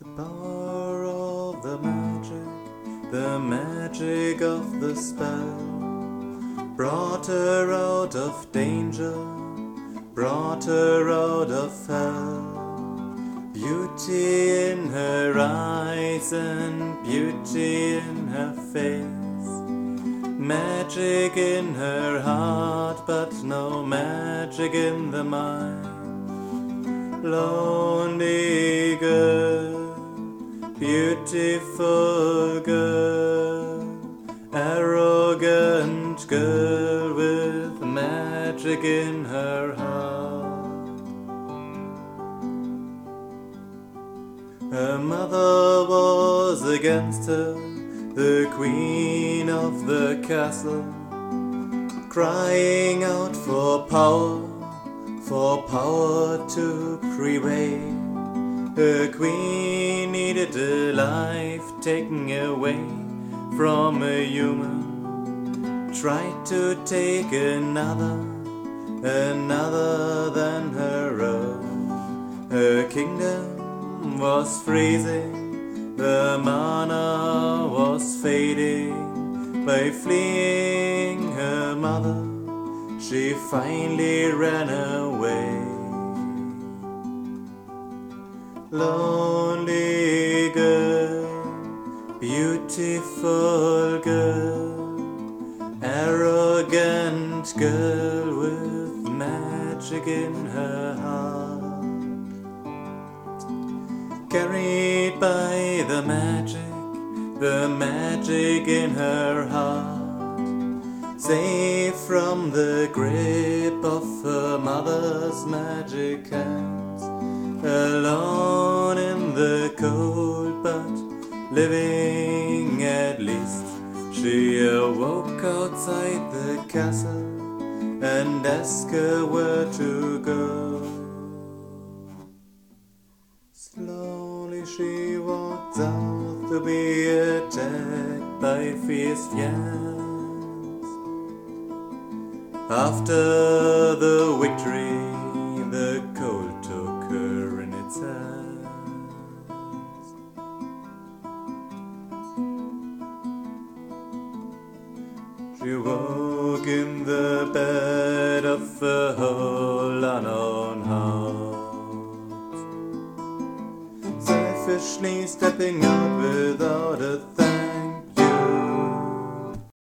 The power of the magic, the magic of the spell, brought her out of danger, brought her out of hell. Beauty in her eyes and beauty in her face, magic in her heart, but no magic in the mind. Lonely girl, beautiful girl, arrogant girl with magic in her heart. Her mother was against her, the queen of the castle, crying out for power for power to prevail. Her queen needed a life taken away from a human. Tried to take another, another than her own. Her kingdom was freezing, the mana was fading. By fleeing her mother, she finally ran away. Lonely girl, beautiful girl, arrogant girl with magic in her heart. Carried by the magic, the magic in her heart safe from the grip of her mother's magic hands, alone in the cold, but living at least. She awoke outside the castle and asked her where to go. Slowly she walked out to be attacked by fierce fiends. After the victory, the She woke in the bed of a whole unknown house, selfishly stepping out without a thank.